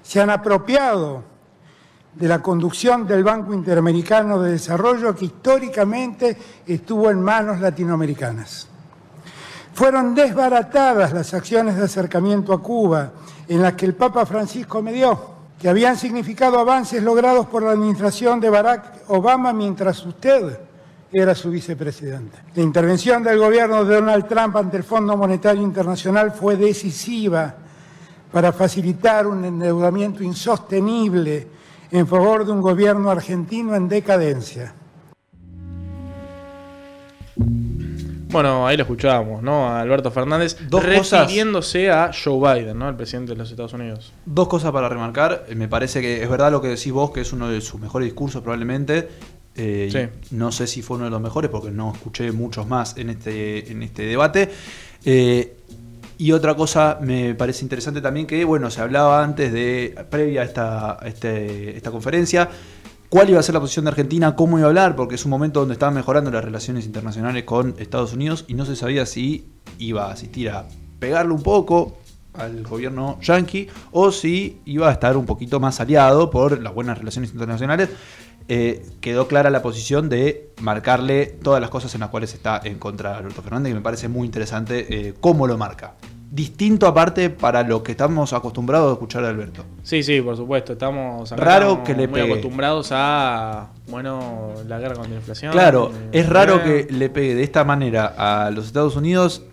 se han apropiado de la conducción del Banco Interamericano de Desarrollo que históricamente estuvo en manos latinoamericanas. Fueron desbaratadas las acciones de acercamiento a Cuba en las que el Papa Francisco me dio que habían significado avances logrados por la administración de Barack Obama mientras usted era su vicepresidente. La intervención del gobierno de Donald Trump ante el Fondo Monetario Internacional fue decisiva para facilitar un endeudamiento insostenible en favor de un gobierno argentino en decadencia. Bueno, ahí lo escuchábamos, ¿no? A Alberto Fernández Dos refiriéndose cosas, a Joe Biden, ¿no? El presidente de los Estados Unidos. Dos cosas para remarcar. Me parece que es verdad lo que decís vos, que es uno de sus mejores discursos probablemente. Eh, sí. No sé si fue uno de los mejores porque no escuché muchos más en este, en este debate. Eh, Y otra cosa me parece interesante también que, bueno, se hablaba antes de, previa a esta, este- esta conferencia, cuál iba a ser la posición de Argentina, cómo iba a hablar, porque es un momento donde estaban mejorando las relaciones internacionales con Estados Unidos y no se sabía si iba a asistir a pegarle un poco al gobierno yanqui o si iba a estar un poquito más aliado por las buenas relaciones internacionales. Eh, quedó clara la posición de marcarle todas las cosas en las cuales está en contra de Alberto Fernández, que me parece muy interesante eh, cómo lo marca. Distinto aparte para lo que estamos acostumbrados a escuchar de Alberto. Sí, sí, por supuesto. Estamos Raro que le muy pegue. acostumbrados a, bueno, la guerra contra la inflación. Claro, Eh, es raro que le pegue de esta manera a los Estados Unidos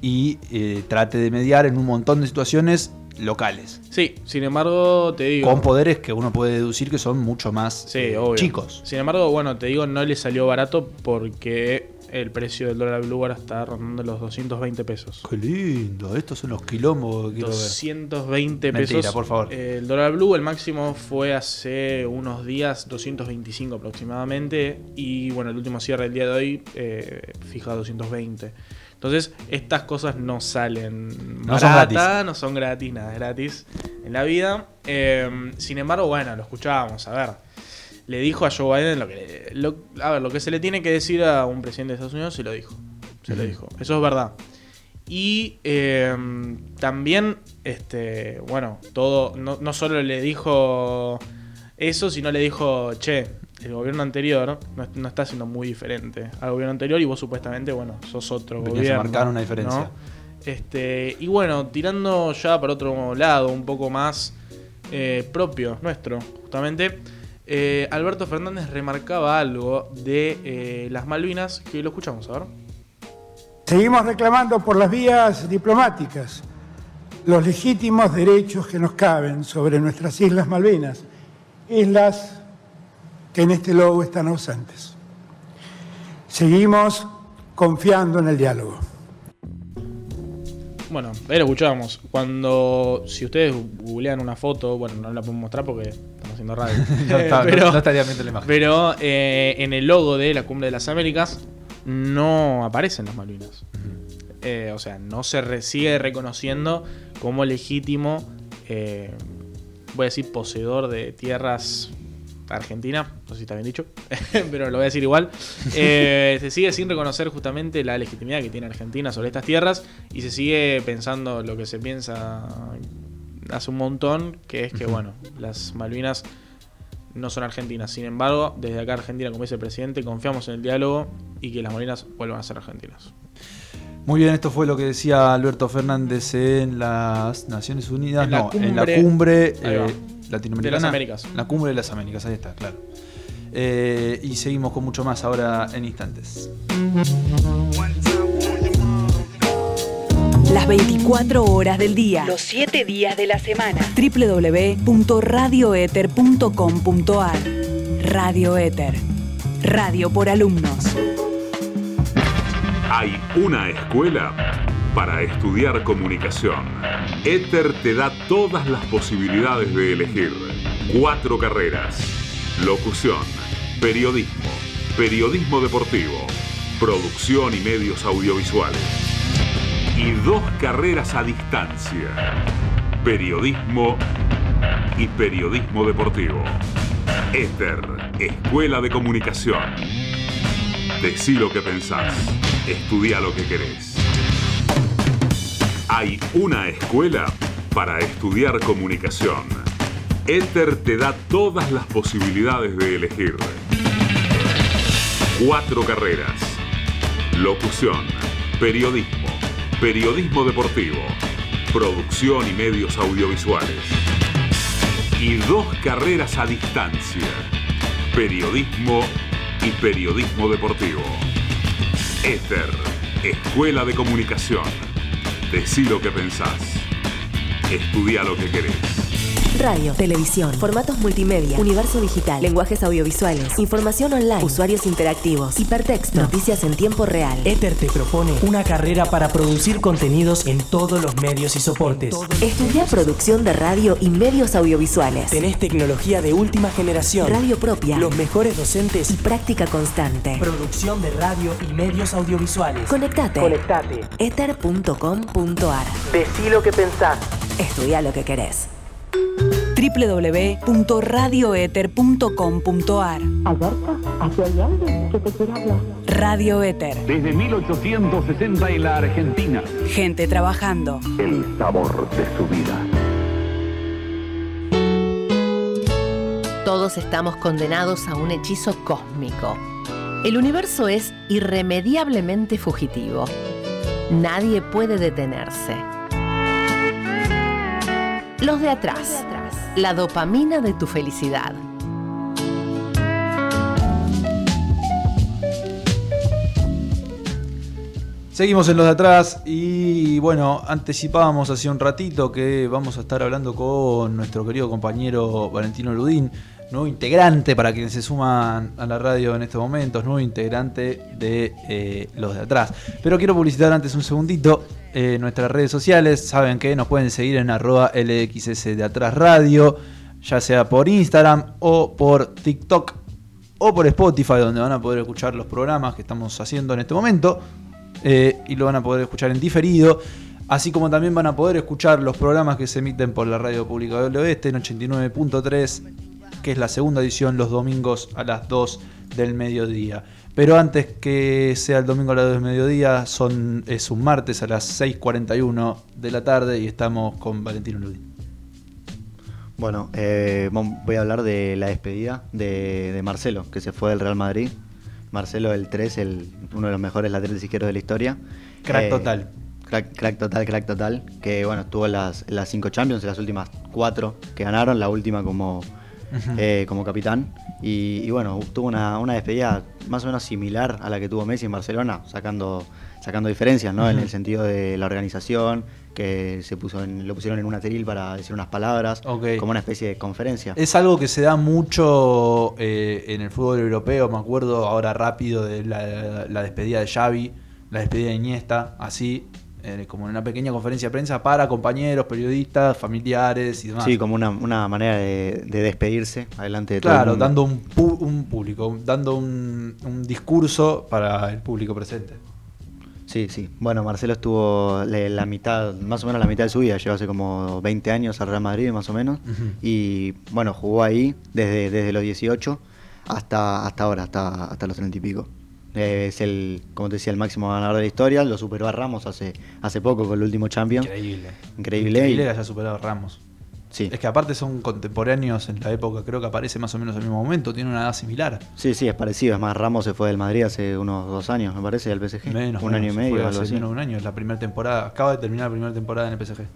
y eh, trate de mediar en un montón de situaciones locales. Sí, sin embargo, te digo. Con poderes que uno puede deducir que son mucho más Sí, eh, obvio. chicos. Sin embargo, bueno, te digo, no le salió barato porque el precio del dólar blue ahora está rondando los 220 pesos. Qué lindo, estos son los quilombos que quiero ver. 220 Mentira, pesos. por favor. El dólar blue, el máximo fue hace unos días, 225 aproximadamente. Y bueno, el último cierre del día de hoy eh, fija 220. Entonces, estas cosas no salen No son gratis. no son gratis, nada es gratis en la vida. Eh, sin embargo, bueno, lo escuchábamos, a ver. Le dijo a Joe Biden lo que, lo- a ver, lo que se le tiene que decir a un presidente de Estados Unidos, se lo dijo. Se lo dijo. Eso es verdad. Y eh, también, este, bueno, todo, no, no solo le dijo eso, sino le dijo, che, el gobierno anterior no, no está siendo muy diferente al gobierno anterior y vos supuestamente, bueno, sos otro Venías a gobierno. marcar una diferencia. ¿no? Este, y bueno, tirando ya para otro lado, un poco más eh, propio, nuestro, justamente, eh, Alberto Fernández remarcaba algo de eh, las Malvinas, que lo escuchamos, a ver. Seguimos reclamando por las vías diplomáticas los legítimos derechos que nos caben sobre nuestras Islas Malvinas, islas que en este logo están ausentes. Seguimos confiando en el diálogo. Bueno, ahí lo escuchábamos. Cuando, si ustedes googlean una foto, bueno, no la podemos mostrar porque estamos haciendo radio. No está- no- no estaría viendo la imagen. Pero eh, en el logo de la Cumbre de las Américas no aparecen las Malvinas. Eh, o sea, no se re- sigue reconociendo como legítimo, eh, voy a decir, poseedor de tierras Argentina, no sé si está bien dicho, pero lo voy a decir igual. Eh, se sigue sin reconocer justamente la legitimidad que tiene Argentina sobre estas tierras y se sigue pensando lo que se piensa hace un montón, que es que, bueno, las Malvinas no son argentinas. Sin embargo, desde acá Argentina, como dice el presidente, confiamos en el diálogo y que las Malvinas vuelvan a ser argentinas. Muy bien, esto fue lo que decía Alberto Fernández en las Naciones Unidas, En la no, en la cumbre- cumbre Ahí va. eh, latinoamericana. De las Américas. La cumbre de las Américas, ahí está, claro. Eh, y seguimos con mucho más ahora en instantes. Las 24 horas del día. Los 7 días de la semana. www.radioeter.com.ar Radio Éter. Radio por alumnos. Hay una escuela para estudiar comunicación. Éter te da todas las posibilidades de elegir. Cuatro carreras. Locución, periodismo, periodismo deportivo, producción y medios audiovisuales. Y dos carreras a distancia. Periodismo y periodismo deportivo. Éter, Escuela de Comunicación. Decí lo que pensás. Estudia lo que querés. Hay una escuela para estudiar comunicación. Éter te da todas las posibilidades de elegir. Cuatro carreras. Locución, periodismo, periodismo deportivo, producción y medios audiovisuales. Y dos carreras a distancia. Periodismo y periodismo deportivo. Éter, Escuela de Comunicación. Decí lo que pensás. Estudia lo que querés. Radio, televisión, formatos multimedia, universo digital, lenguajes audiovisuales, información online, usuarios interactivos, hipertexto, noticias en tiempo real. Ether te propone una carrera para producir contenidos en todos los medios y soportes. Estudia producción de radio y medios audiovisuales. Tenés tecnología de última generación, Radio propia los mejores docentes y práctica constante. producción de radio y medios audiovisuales. Conectate. Conectate. Ether.com.ar. Decí lo que pensás. Estudia lo que querés. www.radioether.com.ar Alberto, aquí hay alguien que te quiere hablar. Radio Ether. Desde 1860 en la Argentina. Gente trabajando. El sabor de su vida. Todos estamos condenados a un hechizo cósmico. El universo es irremediablemente fugitivo. Nadie puede detenerse. Los de atrás. La dopamina de tu felicidad. Seguimos en los de atrás y bueno, anticipábamos hace un ratito que vamos a estar hablando con nuestro querido compañero Valentino Ludín, nuevo integrante para quienes se suman a la radio en estos momentos, nuevo integrante de eh, los de atrás. Pero quiero publicitar antes un segundito eh, nuestras redes sociales, saben que nos pueden seguir en arroba LXS de atrás radio, ya sea por Instagram o por TikTok o por Spotify, donde van a poder escuchar los programas que estamos haciendo en este momento. eh, y lo van a poder escuchar en diferido. Así como también van a poder escuchar los programas que se emiten por la Radio Pública del Oeste en 89.3, que es la segunda edición los domingos a las 2 del mediodía. Pero antes que sea el domingo a las 2 del mediodía, son, es un martes a las 6.41 de la tarde y estamos con Valentino Ludín. Bueno, eh, voy a hablar de la despedida de, de Marcelo, que se fue del Real Madrid. Marcelo, el 3, el, uno de los mejores laterales izquierdos de la historia. Crack Eh, total. Crack, crack total, crack total. Que bueno, tuvo las, las cinco Champions, las últimas cuatro que ganaron, la última como, Eh, como capitán. Y, y bueno, tuvo una, una despedida más o menos similar a la que tuvo Messi en Barcelona, sacando, sacando diferencias, ¿no? En el sentido de la organización, que se puso en- lo pusieron en un atril para decir unas palabras, como una especie de conferencia. Es algo que se da mucho eh, en el fútbol europeo, me acuerdo ahora rápido de la, la despedida de Xavi, la despedida de Iniesta, así, eh, como en una pequeña conferencia de prensa para compañeros, periodistas, familiares y demás. Sí, como una, una manera de, de despedirse adelante de todo el Claro, dando un, pu- un público, dando un, un discurso para el público presente. Sí, sí. Bueno, Marcelo estuvo la mitad, más o menos la mitad de su vida, llegó hace como 20 años al Real Madrid, más o menos. Y bueno, jugó ahí desde, desde los 18 hasta, hasta ahora, hasta, hasta los 30 y pico. Eh, es el, como te decía, el máximo ganador de la historia. Lo superó a Ramos hace, hace poco con el último Champions. Increíble. Increíble. Increíble que haya superado a Ramos. Sí. Es que aparte son contemporáneos en la época, creo que aparece más o menos al mismo momento, tiene una edad similar. Sí, sí, es parecido. Es más, Ramos se fue del Madrid hace unos dos años, me parece, al PSG. Menos, un año y medio, fue algo hace así. menos de un año, es la primera temporada, acaba de terminar la primera temporada en el PSG.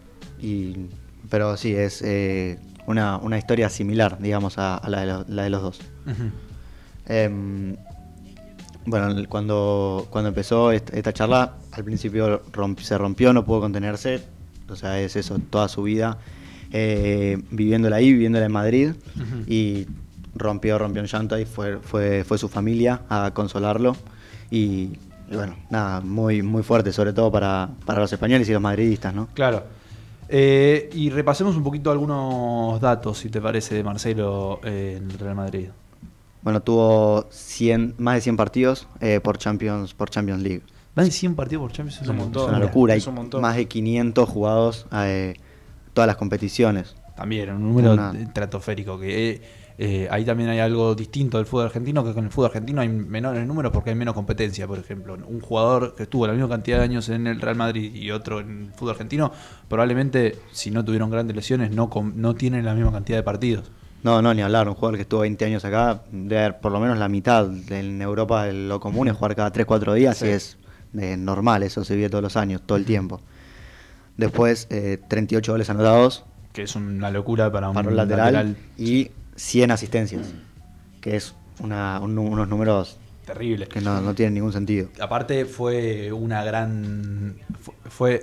Y, pero sí, es eh, una, una historia similar, digamos, a, a la, de lo- la de los dos. Em, bueno, cuando, cuando empezó esta, charla, al principio romp- se rompió, no pudo contenerse. O sea, es eso, toda su vida eh, viviéndola ahí, viviéndola en Madrid. Y rompió, rompió en llanto y fue, fue, fue su familia a consolarlo. Y, y bueno, nada, muy, muy fuerte, sobre todo para, para los españoles y los madridistas, ¿no? Claro. Eh, y repasemos un poquito algunos datos, si te parece, de Marcelo eh, en Real Madrid. Bueno, tuvo 100, más de 100 partidos eh, por, Champions, por Champions League. Más de 100 partidos por Champions Es un montón. Es una locura. Hay Es un montón. más de 500 jugados eh, todas las competiciones. También, un número Una- estratosférico. Que eh, eh, ahí también hay algo distinto del fútbol argentino, que con el fútbol argentino hay menores números porque hay menos competencia. Por ejemplo, un jugador que estuvo la misma cantidad de años en el Real Madrid y otro en el fútbol argentino, probablemente, si no tuvieron grandes lesiones, no, com- no tienen la misma cantidad de partidos. No, no, ni hablar. Un jugador que estuvo 20 años acá, debe haber por lo menos la mitad. En Europa lo común es jugar cada 3-4 días Sí. y es eh, normal. Eso se vive todos los años, todo el tiempo. Después, eh, 38 goles anotados Que es una locura para un, para un lateral, lateral y 100 asistencias. Que es una- un nu- unos números terrible. que no, no tienen ningún sentido. Aparte fue una gran... fu- Fue,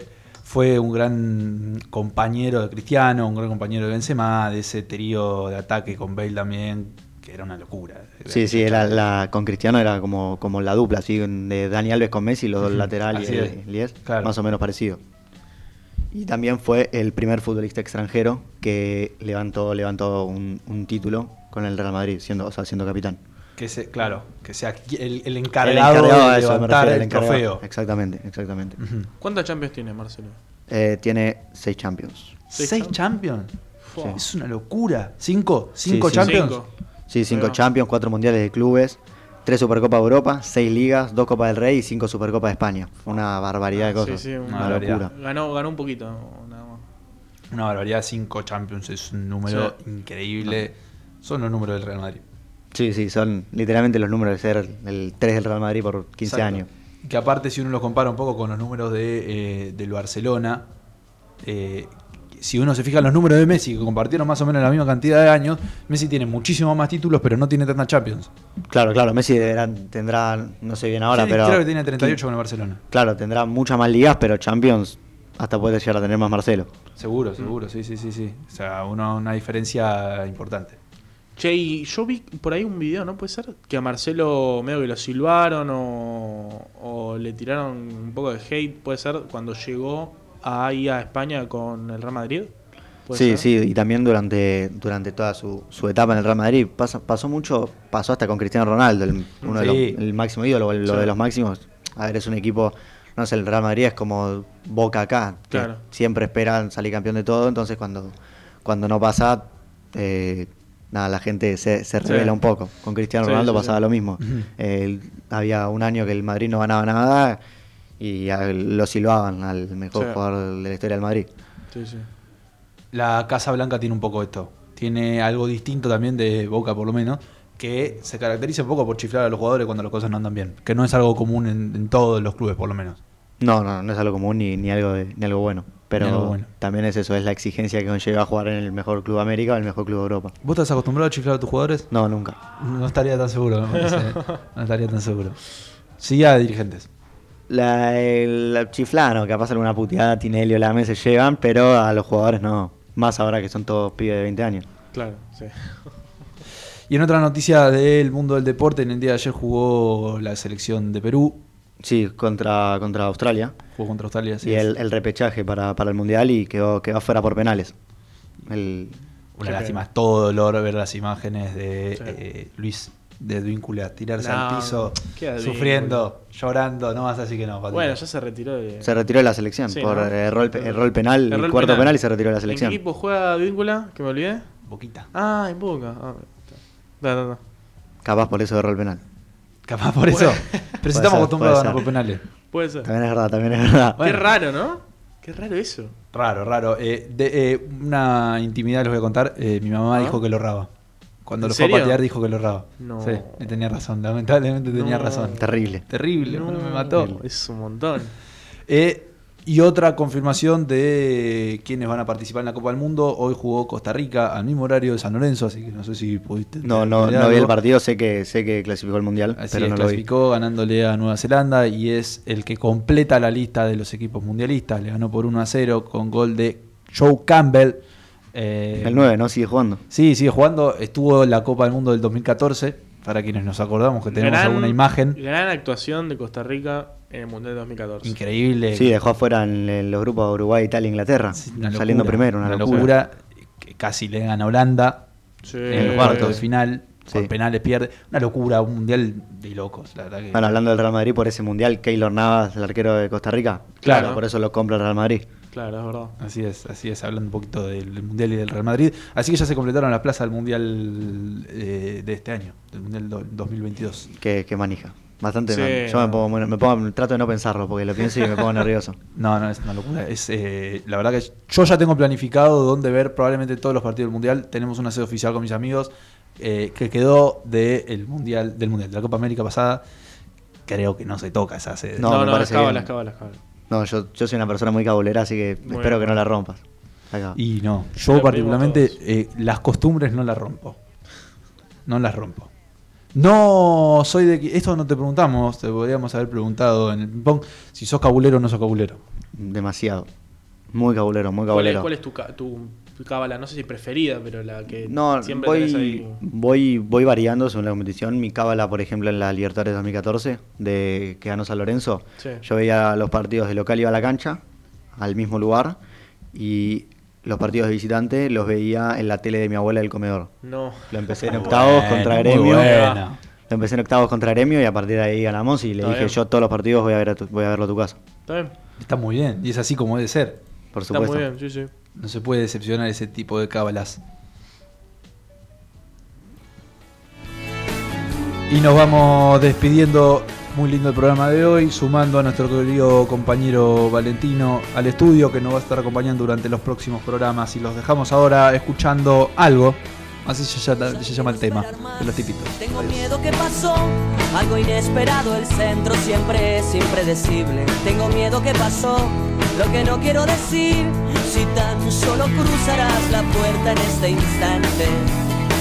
fue un gran compañero de Cristiano, un gran compañero de Benzema, de ese trío de ataque con Bale también, que era una locura. Sí, sí, era la, con Cristiano era como, como la dupla, así, de Dani Alves con Messi, los dos laterales y es. Lies, Claro. más o menos parecido. Y también fue el primer futbolista extranjero que levantó, levantó un, un título con el Real Madrid, siendo, o sea, siendo capitán. Que se, claro, que sea el, el El encargado, de eso me levantar refiero, el, encargado. trofeo. Exactamente, exactamente. ¿Cuántas Champions tiene Marcelo? Eh, tiene seis Champions. ¿Seis, Champions? Sí. Es una locura. ¿Cinco? ¿Cinco sí. Champions? Sí, cinco Pero- Champions, cuatro Mundiales de Clubes, tres Supercopa de Europa, seis ligas, dos Copas del Rey y cinco Supercopas de España. Una barbaridad de cosas. sí, sí, una, una locura. Ganó, ganó un poquito, nada más. Una barbaridad, cinco Champions es un número Sí. increíble. Son los números del Real Madrid. Sí, sí, son literalmente los números de ser el 3 del Real Madrid por 15 Exacto. años. Que aparte, si uno lo compara un poco con los números de, eh, del Barcelona, eh, si uno se fija en los números de Messi, que compartieron más o menos la misma cantidad de años, Messi tiene muchísimos más títulos, pero no tiene tantas Champions. Claro, claro, Messi deberá- tendrá, no sé bien ahora, Sí, pero... creo que tiene 38 con el Barcelona. Claro, tendrá muchas más ligas, pero Champions hasta puede llegar a tener más Marcelo. Seguro, seguro, sí, sí, sí, sí. O sea, uno- una diferencia importante. Che, y yo vi por ahí un video, ¿no? ¿Puede ser? Que a Marcelo medio que lo silbaron o, o le tiraron un poco de hate, ¿puede ser? Cuando llegó ahí a España con el Real Madrid. ¿Puede Sí, ser? sí, y también durante, durante toda su, su etapa en el Real Madrid. Pasó mucho, pasó hasta con Cristiano Ronaldo, el- uno de los, el máximo ídolo, lo Sí. de los máximos. A ver, es un equipo, no sé, el Real Madrid es como Boca acá, que Claro. siempre esperan salir campeón de todo, entonces cuando, cuando no pasa, eh, nada, la gente se, se Sí. revela un poco. Con Cristiano Sí, Ronaldo sí, pasaba sí. lo mismo. Había un año que el Madrid no ganaba nada y a- lo silbaban al mejor Sí. jugador de la historia del Madrid. Sí, sí. La Casa Blanca tiene un poco esto. Tiene algo distinto también de Boca, por lo menos, que se caracteriza un poco por chiflar a los jugadores cuando las cosas no andan bien. Que no es algo común en, en todos los clubes, por lo menos. No, no, no es algo común ni, ni algo de- ni algo bueno. Pero bueno. también es eso, es la exigencia que conlleva jugar en el mejor club de América o el mejor club de Europa. ¿Vos estás acostumbrado a chiflar a tus jugadores? No, nunca. No estaría tan seguro, me parece. No estaría tan seguro. Sí, a dirigentes. La, el chiflano, capaz alguna puteada, Tinelli o Lame se llevan, pero a los jugadores no. Más ahora que son todos pibes de 20 años. Claro, sí. Y en otra noticia del mundo del deporte, en el día de ayer jugó la selección de Perú. Sí, contra, contra Australia. Jugó contra Australia, sí. y el, el repechaje para, para el Mundial y quedó, quedó fuera por penales. El, Una lástima, es todo dolor ver las imágenes de eh, Luis de Advíncula tirarse No, al piso, Advíncula. sufriendo, llorando, no vas así que no. Bueno, ya se retiró de... se retiró de la selección Sí, por ¿no? error, error el penal, Erró el cuarto penal. y se retiró de la selección. ¿En qué equipo juega Víncula? Que me olvidé. Boquita. Ah, en Boca. Ah. No, no, no. Capaz por eso erró el penal. Capaz por eso. Pero si estamos acostumbrados a ganar por penales. Puede ser. También es verdad, también es verdad. Qué raro, ¿no? Qué raro eso. Raro, raro. Eh, de, eh, una intimidad les voy a contar. Eh, mi mamá ¿Ah? dijo que lo erraba. Cuando ¿En lo fue a serio? patear dijo que lo erraba. No. Sí, tenía razón. Lamentablemente tenía No. razón. Terrible. Terrible, No, me mató. Es un montón. Eh, y otra confirmación de quienes van a participar en la Copa del Mundo. Hoy jugó Costa Rica al mismo horario de San Lorenzo, así que no sé si pudiste. No, no, ver no vi el partido, sé que, sé que clasificó el Mundial, Así pero es, no lo vi. clasificó ganándole a Nueva Zelanda y es el que completa la lista de los equipos mundialistas. Le ganó por 1 a 0 con gol de Joe Campbell. Eh, El 9, ¿no? Sigue jugando. Sí, sigue jugando. Estuvo en la Copa del Mundo del 2014. Para quienes nos acordamos que tenemos Gran- alguna imagen. Gran actuación de Costa Rica en el Mundial 2014. Increíble. Sí, dejó afuera en, en los grupos de Uruguay, Italia e Inglaterra. Saliendo primero, una, una locura. casi le gana a Holanda Sí. en el cuarto de Sí. final. Por Sí. penales pierde. Una locura, un mundial de locos. La verdad que- Bueno, hablando del Real Madrid por ese Mundial, Keylor Navas, el arquero de Costa Rica. Claro. Por eso lo compra el Real Madrid. Claro, es verdad. Así es, así es, hablando un poquito del Mundial y del Real Madrid. Así que ya se completaron las plazas del Mundial eh, de este año, del Mundial do- 2022. Que, que manija. Bastante. Sí, me- yo me pongo, me pongo- trato de no pensarlo porque lo pienso y me pongo nervioso. No, no, es una locura. Es, eh, la verdad que yo ya tengo planificado dónde ver probablemente todos los partidos del Mundial. Tenemos una sede oficial con mis amigos eh, que quedó del mundial, del Mundial, de la Copa América pasada. Creo que no se toca esa sede. No, No, me no, parece las cábalas, cábalas, cábalas. No, yo, yo soy una persona muy cabulera, así que Muy espero bien. que no la rompas. Acá. Y no, yo particularmente eh, las costumbres no las rompo. No las rompo. No soy de... que- Esto no te preguntamos, te podríamos haber preguntado en el ping-pong si sos cabulero o no sos cabulero. Demasiado. Muy cabulero, muy ¿Cuál es, cabulero. cuál es tu, ca- tu, tu cábala? No sé si preferida, pero la que No, siempre tenés voy, ahí. voy, voy variando según la competición. Mi cábala, por ejemplo, en la Libertadores 2014, de que ganó San Lorenzo, Sí. yo veía los partidos de local, iba a la cancha, al mismo lugar, y los partidos de visitante los veía en la tele de mi abuela del comedor. No. Lo empecé en octavos bueno, contra muy Gremio. bueno. Lo empecé en octavos contra Gremio y a partir de ahí ganamos y le Está dije, bien. yo todos los partidos voy a, ver a tu- voy a verlo a tu casa. ¿Está bien? Está muy bien, y es así como debe ser. Por Está supuesto. muy bien, sí, sí. No se puede decepcionar ese tipo de cábalas. Y nos vamos despidiendo. Muy lindo el programa de hoy, sumando a nuestro querido compañero Valentino al estudio que nos va a estar acompañando durante los próximos programas. Y los dejamos ahora escuchando algo. Así se llama, se llama el tema de los tipitos. Tengo miedo que pasó, algo inesperado, el centro siempre es impredecible. Tengo miedo que pasó, lo que no quiero decir, si tan solo cruzarás la puerta en este instante,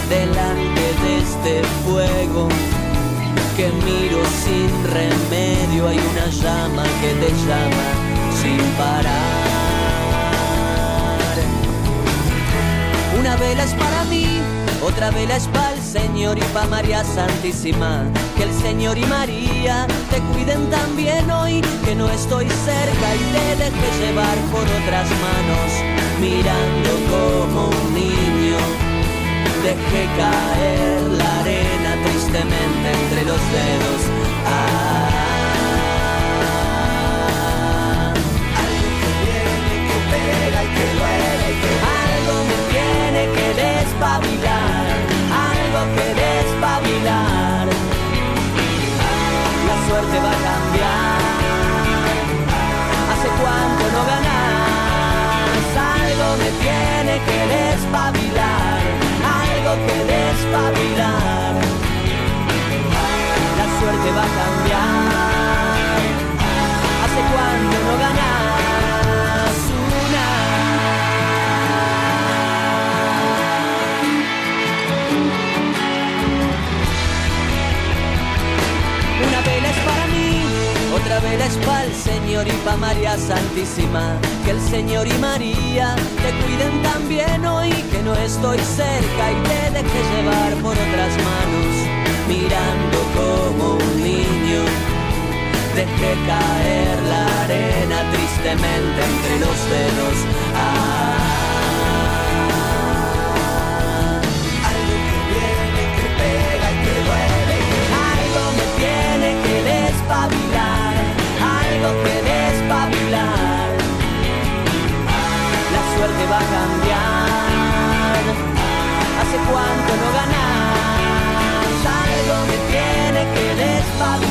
delante de este fuego que miro sin remedio, hay una llama que te llama sin parar. Una vela es para mí, otra vela es para el Señor y para María Santísima. Que el Señor y María te cuiden también hoy, que no estoy cerca y te deje llevar por otras manos, mirando como un niño. Dejé caer la arena entre los dedos. Ah, algo que viene, que pega y que duele algo me tiene que despabilar, algo que despabilar. La suerte va a cambiar. ¿Hace cuánto no ganas? Algo me tiene que despabilar, algo que despabilar. Suerte va a cambiar. ¿Hace cuánto no ganas una? Una vela es para mí, otra vela es para el Señor y para María Santísima. Que el Señor y María te cuiden también hoy, que no estoy cerca y te deje llevar por otras manos, mirando como un niño. Dejé caer la arena tristemente entre los dedos. Ah, despabilar,